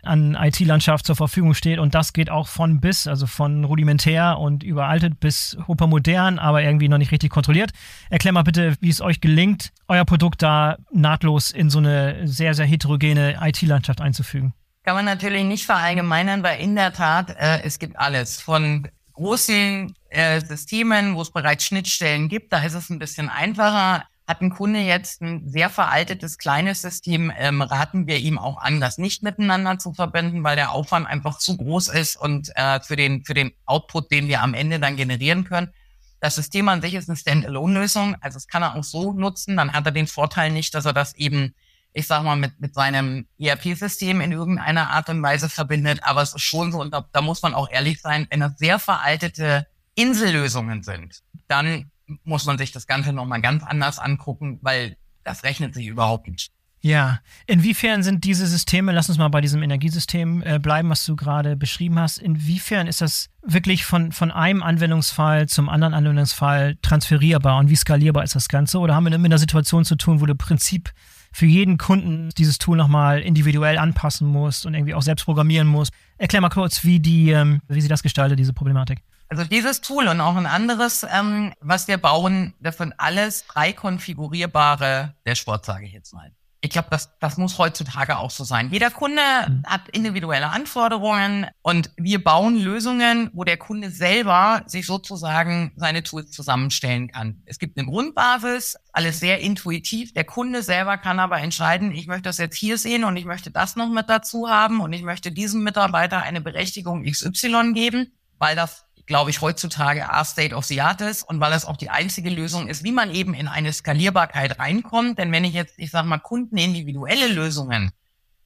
an IT-Landschaft zur Verfügung steht. Und das geht auch von bis, also von rudimentär und überaltet bis hypermodern, aber irgendwie noch nicht richtig kontrolliert. Erklär mal bitte, wie es euch gelingt, euer Produkt da nahtlos in so eine sehr, sehr heterogene IT-Landschaft einzufügen. Kann man natürlich nicht verallgemeinern, weil in der Tat, äh, es gibt alles. Von großen äh, Systemen, wo es bereits Schnittstellen gibt, da ist es ein bisschen einfacher. Hat ein Kunde jetzt ein sehr veraltetes kleines System, ähm, raten wir ihm auch an, das nicht miteinander zu verbinden, weil der Aufwand einfach zu groß ist und äh, für den für den Output, den wir am Ende dann generieren können. Das System an sich ist eine Standalone-Lösung, also es kann er auch so nutzen. Dann hat er den Vorteil nicht, dass er das eben, ich sag mal, mit mit seinem ERP-System in irgendeiner Art und Weise verbindet. Aber es ist schon so, und da, da muss man auch ehrlich sein, wenn das sehr veraltete Insellösungen sind, dann muss man sich das Ganze nochmal ganz anders angucken, weil das rechnet sich überhaupt nicht. Ja, inwiefern sind diese Systeme, lass uns mal bei diesem Energiesystem äh, bleiben, was du gerade beschrieben hast, inwiefern ist das wirklich von, von einem Anwendungsfall zum anderen Anwendungsfall transferierbar und wie skalierbar ist das Ganze? Oder haben wir mit einer Situation zu tun, wo du im Prinzip für jeden Kunden dieses Tool nochmal individuell anpassen musst und irgendwie auch selbst programmieren musst? Erklär mal kurz, wie, die, ähm, wie sie das gestaltet, diese Problematik. Also dieses Tool und auch ein anderes, ähm, was wir bauen, das sind alles frei konfigurierbare Dashboards, sage ich jetzt mal. Ich glaube, das, das muss heutzutage auch so sein. Jeder Kunde mhm. hat individuelle Anforderungen und wir bauen Lösungen, wo der Kunde selber sich sozusagen seine Tools zusammenstellen kann. Es gibt eine Grundbasis, alles sehr intuitiv. Der Kunde selber kann aber entscheiden, ich möchte das jetzt hier sehen und ich möchte das noch mit dazu haben und ich möchte diesem Mitarbeiter eine Berechtigung XY geben, weil das glaube ich, heutzutage A State of the Art ist und weil es auch die einzige Lösung ist, wie man eben in eine Skalierbarkeit reinkommt. Denn wenn ich jetzt, ich sag mal, kundenindividuelle Lösungen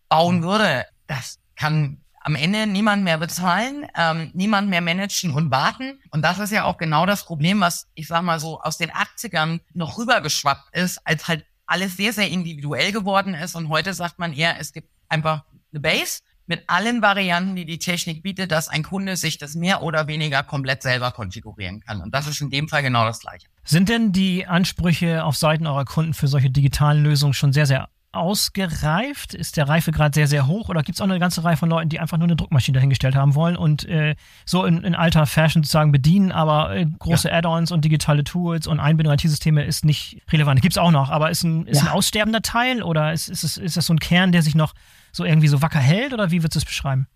bauen würde, das kann am Ende niemand mehr bezahlen, ähm, niemand mehr managen und warten. Und das ist ja auch genau das Problem, was ich sag mal so aus den 80ern noch rübergeschwappt ist, als halt alles sehr, sehr individuell geworden ist. Und heute sagt man eher, es gibt einfach eine Base mit allen Varianten, die die Technik bietet, dass ein Kunde sich das mehr oder weniger komplett selber konfigurieren kann. Und das ist in dem Fall genau das Gleiche. Sind denn die Ansprüche auf Seiten eurer Kunden für solche digitalen Lösungen schon sehr, sehr ausgereift? Ist der Reifegrad sehr, sehr hoch? Oder gibt es auch eine ganze Reihe von Leuten, die einfach nur eine Druckmaschine dahingestellt haben wollen und äh, so in, in, alter Fashion sozusagen bedienen, aber äh, große ja. Add-ons und digitale Tools und Einbindung IT-Systeme ist nicht relevant. Gibt es auch noch, aber ist ein, ist ja. ein aussterbender Teil oder ist, ist, es, ist das so ein Kern, der sich noch so irgendwie so wacker hält oder wie würdest du es beschreiben?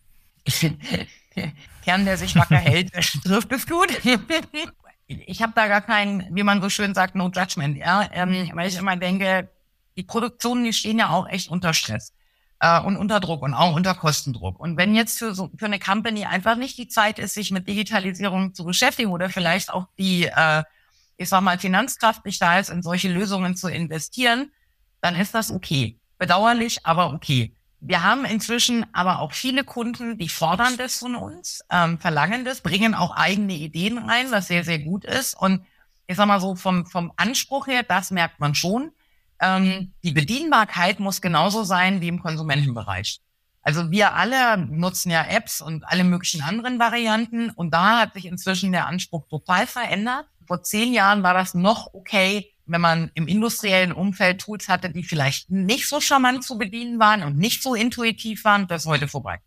Kern, der sich wacker hält, trifft es gut. ich habe da gar keinen, wie man so schön sagt, no judgment, ja, ähm, weil ich immer denke, die Produktionen, die stehen ja auch echt unter Stress äh, und unter Druck und auch unter Kostendruck. Und wenn jetzt für so für eine Company einfach nicht die Zeit ist, sich mit Digitalisierung zu beschäftigen oder vielleicht auch die, äh, ich sag mal, Finanzkraft nicht da ist, in solche Lösungen zu investieren, dann ist das okay. Bedauerlich, aber okay. Wir haben inzwischen aber auch viele Kunden, die fordern das von uns, ähm, verlangen das, bringen auch eigene Ideen rein, was sehr, sehr gut ist. Und ich sag mal so, vom, vom Anspruch her, das merkt man schon. Ähm, die Bedienbarkeit muss genauso sein wie im Konsumentenbereich. Also wir alle nutzen ja Apps und alle möglichen anderen Varianten und da hat sich inzwischen der Anspruch total verändert. Vor zehn Jahren war das noch okay, wenn man im industriellen Umfeld Tools hatte, die vielleicht nicht so charmant zu bedienen waren und nicht so intuitiv waren, das ist heute vorbei.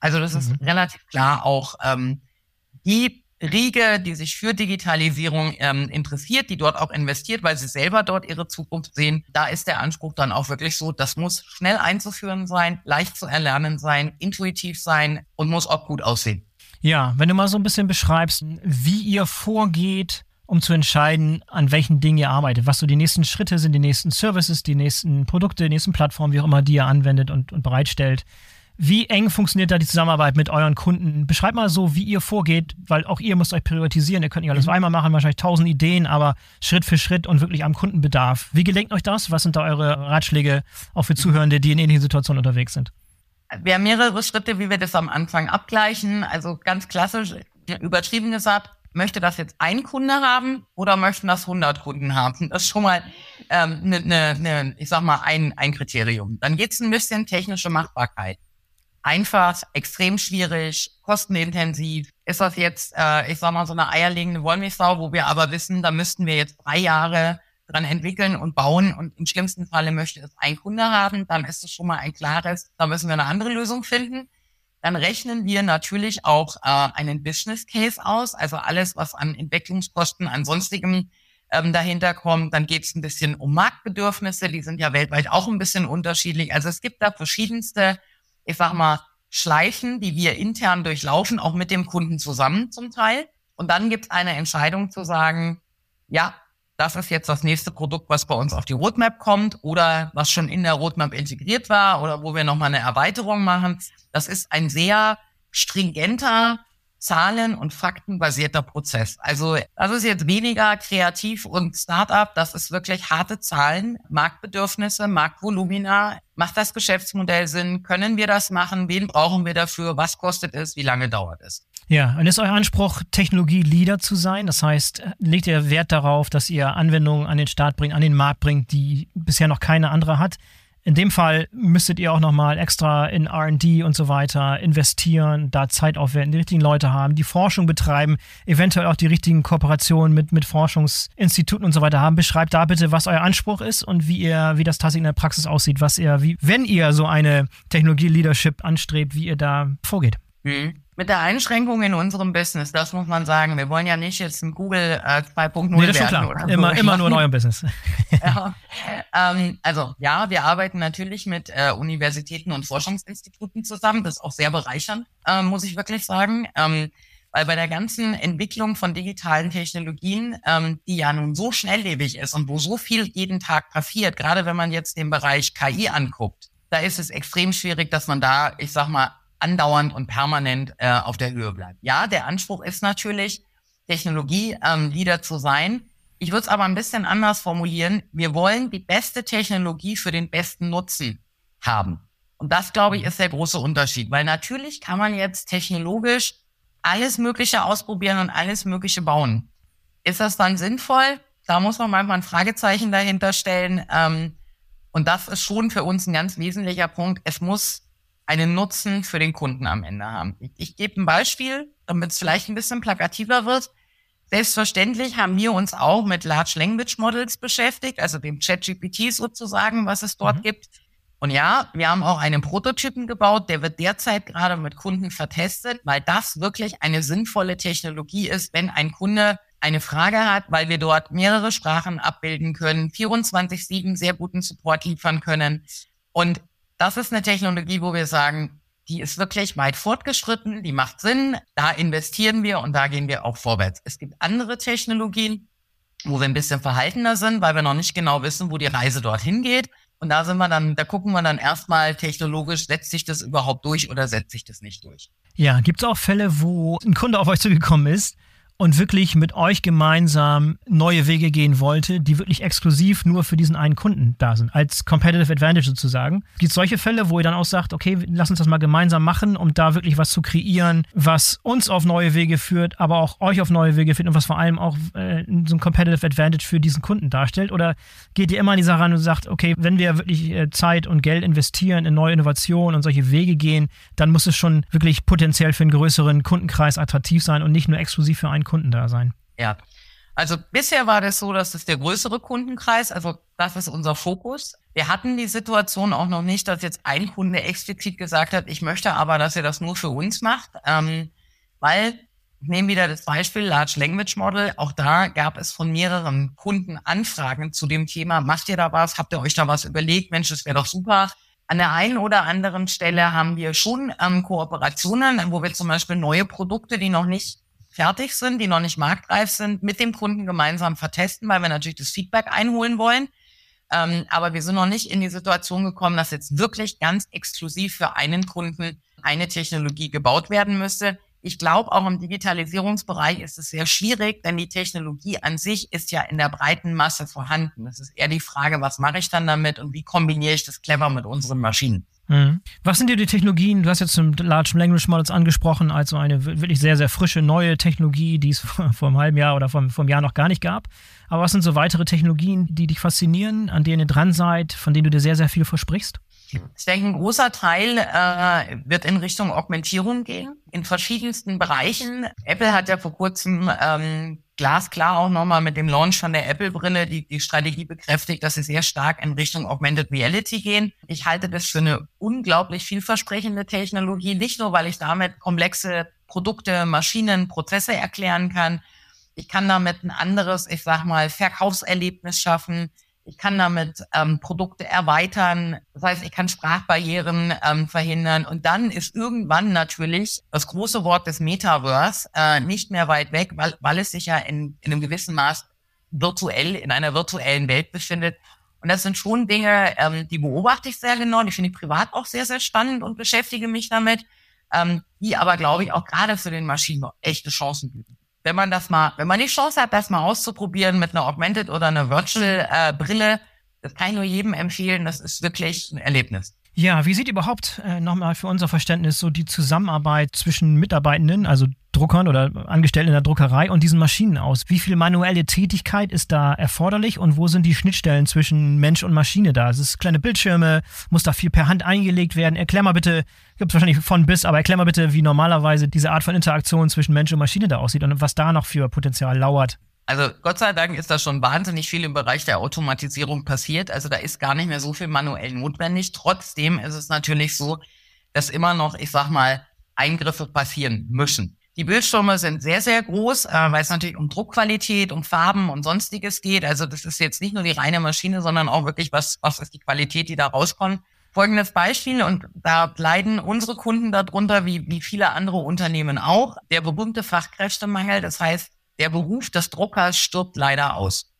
Also das mhm. ist relativ klar auch ähm, die Riege, die sich für Digitalisierung ähm, interessiert, die dort auch investiert, weil sie selber dort ihre Zukunft sehen. Da ist der Anspruch dann auch wirklich so, das muss schnell einzuführen sein, leicht zu erlernen sein, intuitiv sein und muss auch gut aussehen. Ja, wenn du mal so ein bisschen beschreibst, wie ihr vorgeht, um zu entscheiden, an welchen Dingen ihr arbeitet, was so die nächsten Schritte sind, die nächsten Services, die nächsten Produkte, die nächsten Plattformen, wie auch immer, die ihr anwendet und, und bereitstellt. Wie eng funktioniert da die Zusammenarbeit mit euren Kunden? Beschreibt mal so, wie ihr vorgeht, weil auch ihr müsst euch priorisieren. Ihr könnt nicht alles mhm. einmal machen, wahrscheinlich tausend Ideen, aber Schritt für Schritt und wirklich am Kundenbedarf. Wie gelingt euch das? Was sind da eure Ratschläge auch für Zuhörende, die in ähnlichen Situationen unterwegs sind? Wir haben mehrere Schritte, wie wir das am Anfang abgleichen. Also ganz klassisch, übertrieben gesagt, möchte das jetzt ein Kunde haben oder möchten das 100 Kunden haben? Das ist schon mal ähm, ne, ne, ne, ich sag mal, ein, ein Kriterium. Dann geht es ein bisschen technische Machbarkeit einfach, extrem schwierig, kostenintensiv. Ist das jetzt, äh, ich sag mal, so eine eierlegende Wollmilchsau, wo wir aber wissen, da müssten wir jetzt drei Jahre dran entwickeln und bauen und im schlimmsten Falle möchte es ein Kunde haben, dann ist es schon mal ein klares, da müssen wir eine andere Lösung finden. Dann rechnen wir natürlich auch äh, einen Business Case aus, also alles, was an Entwicklungskosten, an sonstigem ähm, dahinter kommt. Dann geht es ein bisschen um Marktbedürfnisse, die sind ja weltweit auch ein bisschen unterschiedlich. Also es gibt da verschiedenste ich sag mal, Schleifen, die wir intern durchlaufen, auch mit dem Kunden zusammen zum Teil. Und dann gibt es eine Entscheidung zu sagen, ja, das ist jetzt das nächste Produkt, was bei uns auf die Roadmap kommt oder was schon in der Roadmap integriert war oder wo wir nochmal eine Erweiterung machen. Das ist ein sehr stringenter Zahlen- und Faktenbasierter Prozess. Also das ist jetzt weniger kreativ und Startup, das ist wirklich harte Zahlen, Marktbedürfnisse, Marktvolumina. Macht das Geschäftsmodell Sinn? Können wir das machen? Wen brauchen wir dafür? Was kostet es? Wie lange dauert es? Ja, und ist euer Anspruch, Technologie-Leader zu sein? Das heißt, legt ihr Wert darauf, dass ihr Anwendungen an den Start bringt, an den Markt bringt, die bisher noch keine andere hat? In dem Fall müsstet ihr auch nochmal extra in RD und so weiter investieren, da Zeit aufwenden, die richtigen Leute haben, die Forschung betreiben, eventuell auch die richtigen Kooperationen mit, mit Forschungsinstituten und so weiter haben. Beschreibt da bitte, was euer Anspruch ist und wie ihr, wie das tatsächlich in der Praxis aussieht, was ihr, wie, wenn ihr so eine Technologie-Leadership anstrebt, wie ihr da vorgeht. Mhm mit der Einschränkung in unserem Business, das muss man sagen. Wir wollen ja nicht jetzt ein Google äh, 2.0 nee, werden. Klar. Oder immer, so. immer nur in eurem Business. ja. ähm, also ja, wir arbeiten natürlich mit äh, Universitäten und Forschungsinstituten zusammen. Das ist auch sehr bereichernd, äh, muss ich wirklich sagen. Ähm, weil bei der ganzen Entwicklung von digitalen Technologien, ähm, die ja nun so schnelllebig ist und wo so viel jeden Tag passiert, gerade wenn man jetzt den Bereich KI anguckt, da ist es extrem schwierig, dass man da, ich sag mal, andauernd und permanent äh, auf der Höhe bleibt. Ja, der Anspruch ist natürlich, Technologie-Leader ähm, zu sein. Ich würde es aber ein bisschen anders formulieren. Wir wollen die beste Technologie für den besten Nutzen haben. Und das, glaube ich, ist der große Unterschied. Weil natürlich kann man jetzt technologisch alles Mögliche ausprobieren und alles Mögliche bauen. Ist das dann sinnvoll? Da muss man manchmal ein Fragezeichen dahinter stellen. Ähm, und das ist schon für uns ein ganz wesentlicher Punkt. Es muss einen Nutzen für den Kunden am Ende haben. Ich, ich gebe ein Beispiel, damit es vielleicht ein bisschen plakativer wird. Selbstverständlich haben wir uns auch mit Large Language Models beschäftigt, also dem ChatGPT sozusagen, was es dort mhm. gibt. Und ja, wir haben auch einen Prototypen gebaut, der wird derzeit gerade mit Kunden vertestet, weil das wirklich eine sinnvolle Technologie ist, wenn ein Kunde eine Frage hat, weil wir dort mehrere Sprachen abbilden können, 24-7 sehr guten Support liefern können. Und das ist eine Technologie, wo wir sagen, die ist wirklich weit fortgeschritten, die macht Sinn, da investieren wir und da gehen wir auch vorwärts. Es gibt andere Technologien, wo wir ein bisschen verhaltener sind, weil wir noch nicht genau wissen, wo die Reise dorthin geht. Und da sind wir dann, da gucken wir dann erstmal technologisch, setzt sich das überhaupt durch oder setzt sich das nicht durch. Ja, gibt es auch Fälle, wo ein Kunde auf euch zugekommen ist und wirklich mit euch gemeinsam neue Wege gehen wollte, die wirklich exklusiv nur für diesen einen Kunden da sind, als Competitive Advantage sozusagen. Gibt es solche Fälle, wo ihr dann auch sagt, okay, lass uns das mal gemeinsam machen, um da wirklich was zu kreieren, was uns auf neue Wege führt, aber auch euch auf neue Wege führt und was vor allem auch äh, so ein Competitive Advantage für diesen Kunden darstellt? Oder geht ihr immer an die Sache ran und sagt, okay, wenn wir wirklich äh, Zeit und Geld investieren in neue Innovationen und solche Wege gehen, dann muss es schon wirklich potenziell für einen größeren Kundenkreis attraktiv sein und nicht nur exklusiv für einen Kunden da sein. Ja. Also bisher war das so, dass es der größere Kundenkreis, also das ist unser Fokus. Wir hatten die Situation auch noch nicht, dass jetzt ein Kunde explizit gesagt hat, ich möchte aber, dass ihr das nur für uns macht, ähm, weil ich nehme wieder das Beispiel Large Language Model. Auch da gab es von mehreren Kunden Anfragen zu dem Thema. Macht ihr da was? Habt ihr euch da was überlegt? Mensch, das wäre doch super. An der einen oder anderen Stelle haben wir schon ähm, Kooperationen, wo wir zum Beispiel neue Produkte, die noch nicht fertig sind, die noch nicht marktreif sind, mit dem Kunden gemeinsam vertesten, weil wir natürlich das Feedback einholen wollen. Ähm, aber wir sind noch nicht in die Situation gekommen, dass jetzt wirklich ganz exklusiv für einen Kunden eine Technologie gebaut werden müsste. Ich glaube, auch im Digitalisierungsbereich ist es sehr schwierig, denn die Technologie an sich ist ja in der breiten Masse vorhanden. Es ist eher die Frage, was mache ich dann damit und wie kombiniere ich das clever mit unseren Maschinen. Mhm. Was sind dir die Technologien? Du hast jetzt zum Large Language Models angesprochen, also eine wirklich sehr, sehr frische neue Technologie, die es vor, vor einem halben Jahr oder vor, vor einem Jahr noch gar nicht gab. Aber was sind so weitere Technologien, die dich faszinieren, an denen ihr dran seid, von denen du dir sehr, sehr viel versprichst? Ich denke, ein großer Teil äh, wird in Richtung Augmentierung gehen, in verschiedensten Bereichen. Apple hat ja vor kurzem ähm, glasklar auch nochmal mit dem Launch von der Apple-Brille die, die Strategie bekräftigt, dass sie sehr stark in Richtung Augmented Reality gehen. Ich halte das für eine unglaublich vielversprechende Technologie, nicht nur, weil ich damit komplexe Produkte, Maschinen, Prozesse erklären kann. Ich kann damit ein anderes, ich sag mal, Verkaufserlebnis schaffen. Ich kann damit ähm, Produkte erweitern. Das heißt, ich kann Sprachbarrieren ähm, verhindern. Und dann ist irgendwann natürlich das große Wort des Metaverse äh, nicht mehr weit weg, weil, weil es sich ja in, in einem gewissen Maß virtuell, in einer virtuellen Welt befindet. Und das sind schon Dinge, ähm, die beobachte ich sehr genau, die finde ich privat auch sehr, sehr spannend und beschäftige mich damit, ähm, die aber, glaube ich, auch gerade für den Maschinen echte Chancen bieten wenn man das mal, wenn man die Chance hat, das mal auszuprobieren mit einer Augmented oder einer Virtual äh, Brille, das kann ich nur jedem empfehlen. Das ist wirklich ein Erlebnis. Ja, wie sieht überhaupt äh, nochmal für unser Verständnis so die Zusammenarbeit zwischen Mitarbeitenden, also Druckern oder Angestellten in der Druckerei und diesen Maschinen aus? Wie viel manuelle Tätigkeit ist da erforderlich und wo sind die Schnittstellen zwischen Mensch und Maschine da? Es ist kleine Bildschirme, muss da viel per Hand eingelegt werden. Erklär mal bitte, gibt es wahrscheinlich von bis, aber erklär mal bitte, wie normalerweise diese Art von Interaktion zwischen Mensch und Maschine da aussieht und was da noch für Potenzial lauert. Also Gott sei Dank ist da schon wahnsinnig viel im Bereich der Automatisierung passiert. Also da ist gar nicht mehr so viel manuell notwendig. Trotzdem ist es natürlich so, dass immer noch, ich sag mal, Eingriffe passieren müssen. Die Bildschirme sind sehr, sehr groß, äh, weil es natürlich um Druckqualität, um Farben und sonstiges geht. Also das ist jetzt nicht nur die reine Maschine, sondern auch wirklich, was, was ist die Qualität, die da rauskommt. Folgendes Beispiel, und da leiden unsere Kunden darunter, wie, wie viele andere Unternehmen auch, der berühmte Fachkräftemangel. Das heißt, der Beruf des Druckers stirbt leider aus.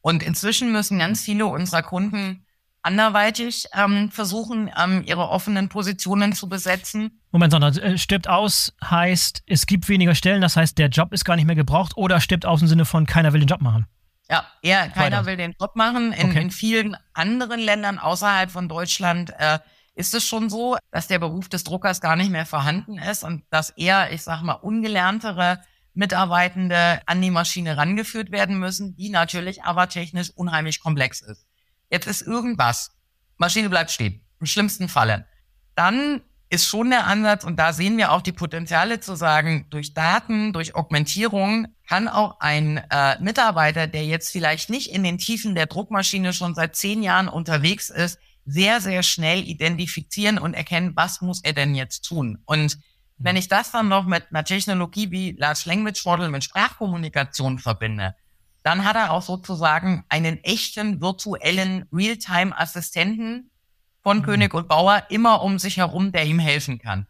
Und inzwischen müssen ganz viele unserer Kunden anderweitig ähm, versuchen, ähm, ihre offenen Positionen zu besetzen. Moment, sondern äh, stirbt aus heißt, es gibt weniger Stellen, das heißt, der Job ist gar nicht mehr gebraucht oder stirbt aus im Sinne von, keiner will den Job machen? Ja, eher keiner Weiter. will den Job machen. In, okay. in vielen anderen Ländern außerhalb von Deutschland äh, ist es schon so, dass der Beruf des Druckers gar nicht mehr vorhanden ist und dass eher, ich sag mal, ungelerntere Mitarbeitende an die Maschine rangeführt werden müssen, die natürlich aber technisch unheimlich komplex ist. Jetzt ist irgendwas, Maschine bleibt stehen, im schlimmsten Falle. Dann ist schon der Ansatz, und da sehen wir auch die Potenziale zu sagen, durch Daten, durch Augmentierung kann auch ein äh, Mitarbeiter, der jetzt vielleicht nicht in den Tiefen der Druckmaschine schon seit zehn Jahren unterwegs ist, sehr, sehr schnell identifizieren und erkennen, was muss er denn jetzt tun. Und wenn ich das dann noch mit einer Technologie wie Large Language Model mit Sprachkommunikation verbinde, dann hat er auch sozusagen einen echten virtuellen Realtime-Assistenten von mhm. König und Bauer immer um sich herum, der ihm helfen kann.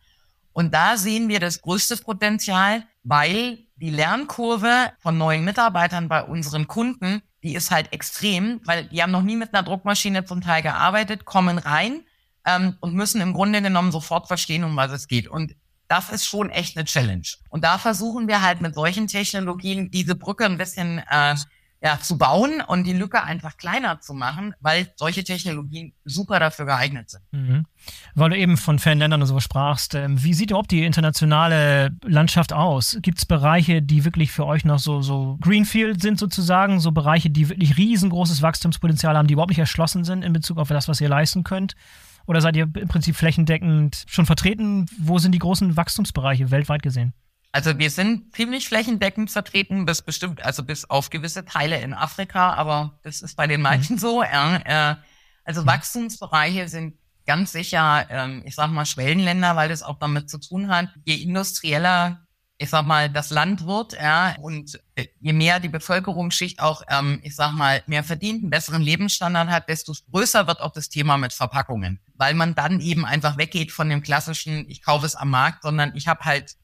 Und da sehen wir das größte Potenzial, weil die Lernkurve von neuen Mitarbeitern bei unseren Kunden die ist halt extrem, weil die haben noch nie mit einer Druckmaschine zum Teil gearbeitet, kommen rein ähm, und müssen im Grunde genommen sofort verstehen, um was es geht. Und das ist schon echt eine Challenge. Und da versuchen wir halt mit solchen Technologien diese Brücke ein bisschen äh, ja, zu bauen und die Lücke einfach kleiner zu machen, weil solche Technologien super dafür geeignet sind. Mhm. Weil du eben von Fanländern und so sprachst, ähm, wie sieht überhaupt die internationale Landschaft aus? Gibt es Bereiche, die wirklich für euch noch so, so Greenfield sind sozusagen, so Bereiche, die wirklich riesengroßes Wachstumspotenzial haben, die überhaupt nicht erschlossen sind in Bezug auf das, was ihr leisten könnt? Oder seid ihr im Prinzip flächendeckend schon vertreten? Wo sind die großen Wachstumsbereiche weltweit gesehen? Also wir sind ziemlich flächendeckend vertreten, bis bestimmt, also bis auf gewisse Teile in Afrika, aber das ist bei den mhm. meisten mhm. so. Äh, also mhm. Wachstumsbereiche sind ganz sicher, ähm, ich sag mal, Schwellenländer, weil das auch damit zu tun hat, je industrieller, ich sag mal, das Land wird, ja, und äh, je mehr die Bevölkerungsschicht auch, ähm, ich sag mal, mehr verdient, einen besseren Lebensstandard hat, desto größer wird auch das Thema mit Verpackungen, weil man dann eben einfach weggeht von dem klassischen, ich kaufe es am Markt, sondern ich habe halt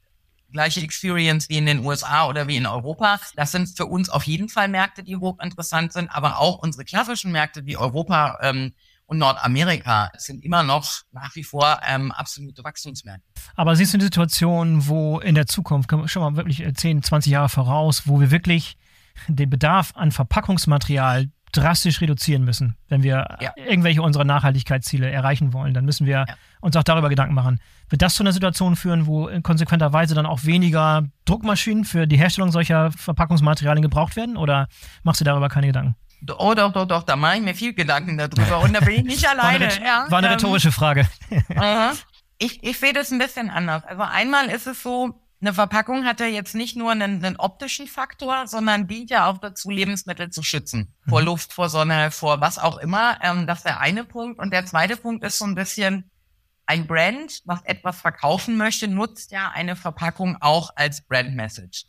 gleiche Experience wie in den USA oder wie in Europa. Das sind für uns auf jeden Fall Märkte, die hochinteressant sind, aber auch unsere klassischen Märkte wie Europa ähm, und Nordamerika sind immer noch nach wie vor ähm, absolute Wachstumsmärkte. Aber siehst du eine Situation, wo in der Zukunft, schon mal wirklich 10, 20 Jahre voraus, wo wir wirklich den Bedarf an Verpackungsmaterial drastisch reduzieren müssen, wenn wir ja. irgendwelche unserer Nachhaltigkeitsziele erreichen wollen, dann müssen wir ja. uns auch darüber Gedanken machen. Wird das zu einer Situation führen, wo in konsequenter Weise dann auch weniger Druckmaschinen für die Herstellung solcher Verpackungsmaterialien gebraucht werden? Oder machst du darüber keine Gedanken? Oh, doch, doch, doch, da mache ich mir viel Gedanken darüber und da bin ich nicht alleine. War eine, ja, war eine rhetorische Frage. ich, ich sehe das ein bisschen anders. Also einmal ist es so, eine Verpackung hat ja jetzt nicht nur einen, einen optischen Faktor, sondern dient ja auch dazu, Lebensmittel zu schützen. Vor mhm. Luft, vor Sonne, vor was auch immer. Ähm, das ist der eine Punkt. Und der zweite Punkt ist so ein bisschen, ein Brand, was etwas verkaufen möchte, nutzt ja eine Verpackung auch als Brand Message.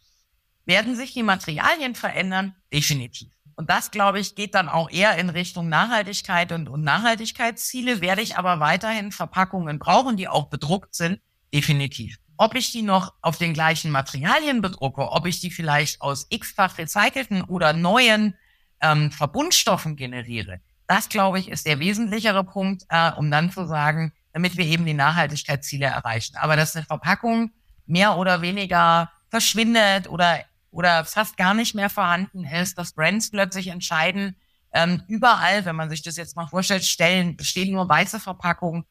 Werden sich die Materialien verändern? Definitiv. Und das, glaube ich, geht dann auch eher in Richtung Nachhaltigkeit und, und Nachhaltigkeitsziele. Werde ich aber weiterhin Verpackungen brauchen, die auch bedruckt sind? Definitiv. Ob ich die noch auf den gleichen Materialien bedrucke, ob ich die vielleicht aus x-fach recycelten oder neuen ähm, Verbundstoffen generiere, das, glaube ich, ist der wesentlichere Punkt, äh, um dann zu sagen, damit wir eben die Nachhaltigkeitsziele erreichen. Aber dass eine Verpackung mehr oder weniger verschwindet oder, oder fast gar nicht mehr vorhanden ist, dass Brands plötzlich entscheiden, ähm, überall, wenn man sich das jetzt mal vorstellt, stellen, bestehen nur weiße Verpackungen,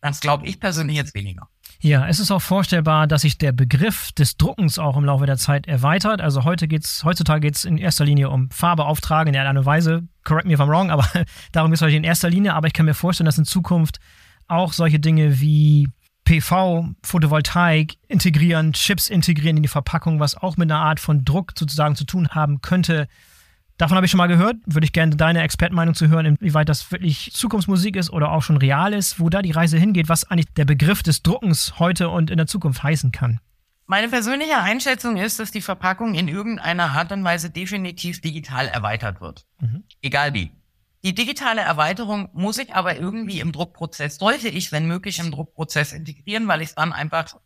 das glaube ich persönlich jetzt weniger. Ja, es ist auch vorstellbar, dass sich der Begriff des Druckens auch im Laufe der Zeit erweitert. Also heute geht's, heutzutage geht es in erster Linie um Farbe auftragen in einer Weise. Correct me if I'm wrong, aber darum geht es heute in erster Linie. Aber ich kann mir vorstellen, dass in Zukunft auch solche Dinge wie PV, Photovoltaik integrieren, Chips integrieren in die Verpackung, was auch mit einer Art von Druck sozusagen zu tun haben könnte, Davon habe ich schon mal gehört. Würde ich gerne deine Expertenmeinung zu hören, inwieweit das wirklich Zukunftsmusik ist oder auch schon real ist, wo da die Reise hingeht, was eigentlich der Begriff des Druckens heute und in der Zukunft heißen kann. Meine persönliche Einschätzung ist, dass die Verpackung in irgendeiner Art und Weise definitiv digital erweitert wird. Mhm. Egal wie. Die digitale Erweiterung muss ich aber irgendwie im Druckprozess, sollte ich, wenn möglich, im Druckprozess integrieren, weil ich es dann einfach,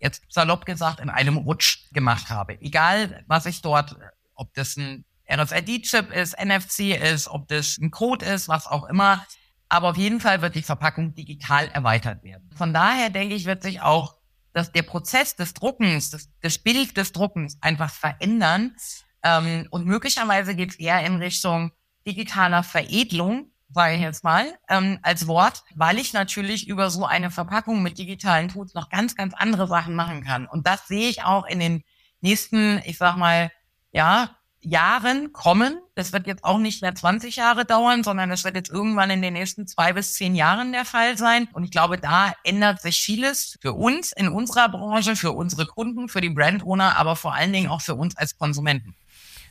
jetzt salopp gesagt, in einem Rutsch gemacht habe. Egal, was ich dort, ob das ein RFID-Chip ist, NFC ist, ob das ein Code ist, was auch immer. Aber auf jeden Fall wird die Verpackung digital erweitert werden. Von daher denke ich, wird sich auch dass der Prozess des Druckens, des, des Bild des Druckens einfach verändern. Ähm, und möglicherweise geht es eher in Richtung digitaler Veredelung, sage ich jetzt mal, ähm, als Wort, weil ich natürlich über so eine Verpackung mit digitalen Tools noch ganz, ganz andere Sachen machen kann. Und das sehe ich auch in den nächsten, ich sag mal, ja, Jahren kommen. Das wird jetzt auch nicht mehr 20 Jahre dauern, sondern das wird jetzt irgendwann in den nächsten zwei bis zehn Jahren der Fall sein. Und ich glaube, da ändert sich vieles für uns in unserer Branche, für unsere Kunden, für die Brand-Owner, aber vor allen Dingen auch für uns als Konsumenten.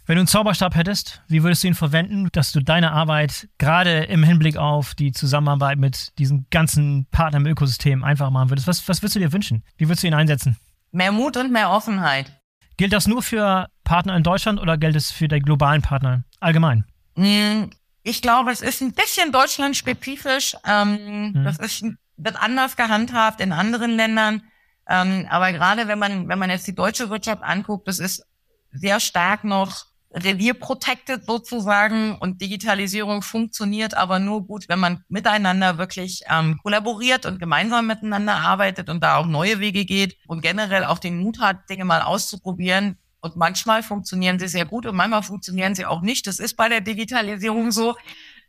Wenn du einen Zauberstab hättest, wie würdest du ihn verwenden, dass du deine Arbeit gerade im Hinblick auf die Zusammenarbeit mit diesen ganzen Partnern im Ökosystem einfach machen würdest? Was, was würdest du dir wünschen? Wie würdest du ihn einsetzen? Mehr Mut und mehr Offenheit. Gilt das nur für Partner in Deutschland oder gilt es für die globalen Partner allgemein? Hm, ich glaube, es ist ein bisschen deutschlandspezifisch. Ähm, mhm. Das ist, wird anders gehandhabt in anderen Ländern. Ähm, aber gerade wenn man, wenn man jetzt die deutsche Wirtschaft anguckt, das ist sehr stark noch revierprotected sozusagen und Digitalisierung funktioniert aber nur gut, wenn man miteinander wirklich ähm, kollaboriert und gemeinsam miteinander arbeitet und da auch neue Wege geht und generell auch den Mut hat, Dinge mal auszuprobieren. Und manchmal funktionieren sie sehr gut und manchmal funktionieren sie auch nicht. Das ist bei der Digitalisierung so.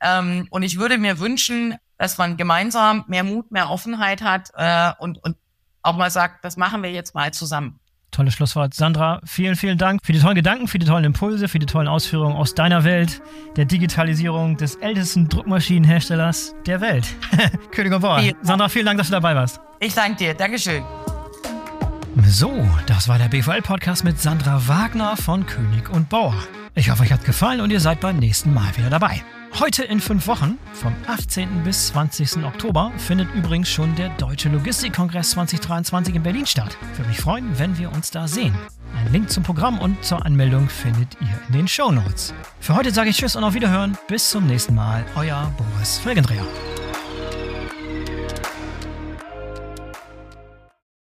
Ähm, und ich würde mir wünschen, dass man gemeinsam mehr Mut, mehr Offenheit hat äh, und, und auch mal sagt, das machen wir jetzt mal zusammen. Tolles Schlusswort. Sandra, vielen, vielen Dank für die tollen Gedanken, für die tollen Impulse, für die tollen Ausführungen aus deiner Welt, der Digitalisierung des ältesten Druckmaschinenherstellers der Welt. König und Bauer. Sandra, vielen Dank, dass du dabei warst. Ich danke dir. Dankeschön. So, das war der BVL-Podcast mit Sandra Wagner von König und Bauer. Ich hoffe, euch hat gefallen und ihr seid beim nächsten Mal wieder dabei. Heute in fünf Wochen, vom 18. bis 20. Oktober, findet übrigens schon der Deutsche Logistikkongress 2023 in Berlin statt. Würde mich freuen, wenn wir uns da sehen. Ein Link zum Programm und zur Anmeldung findet ihr in den Show Notes. Für heute sage ich Tschüss und auf Wiederhören. Bis zum nächsten Mal. Euer Boris Felgendreher.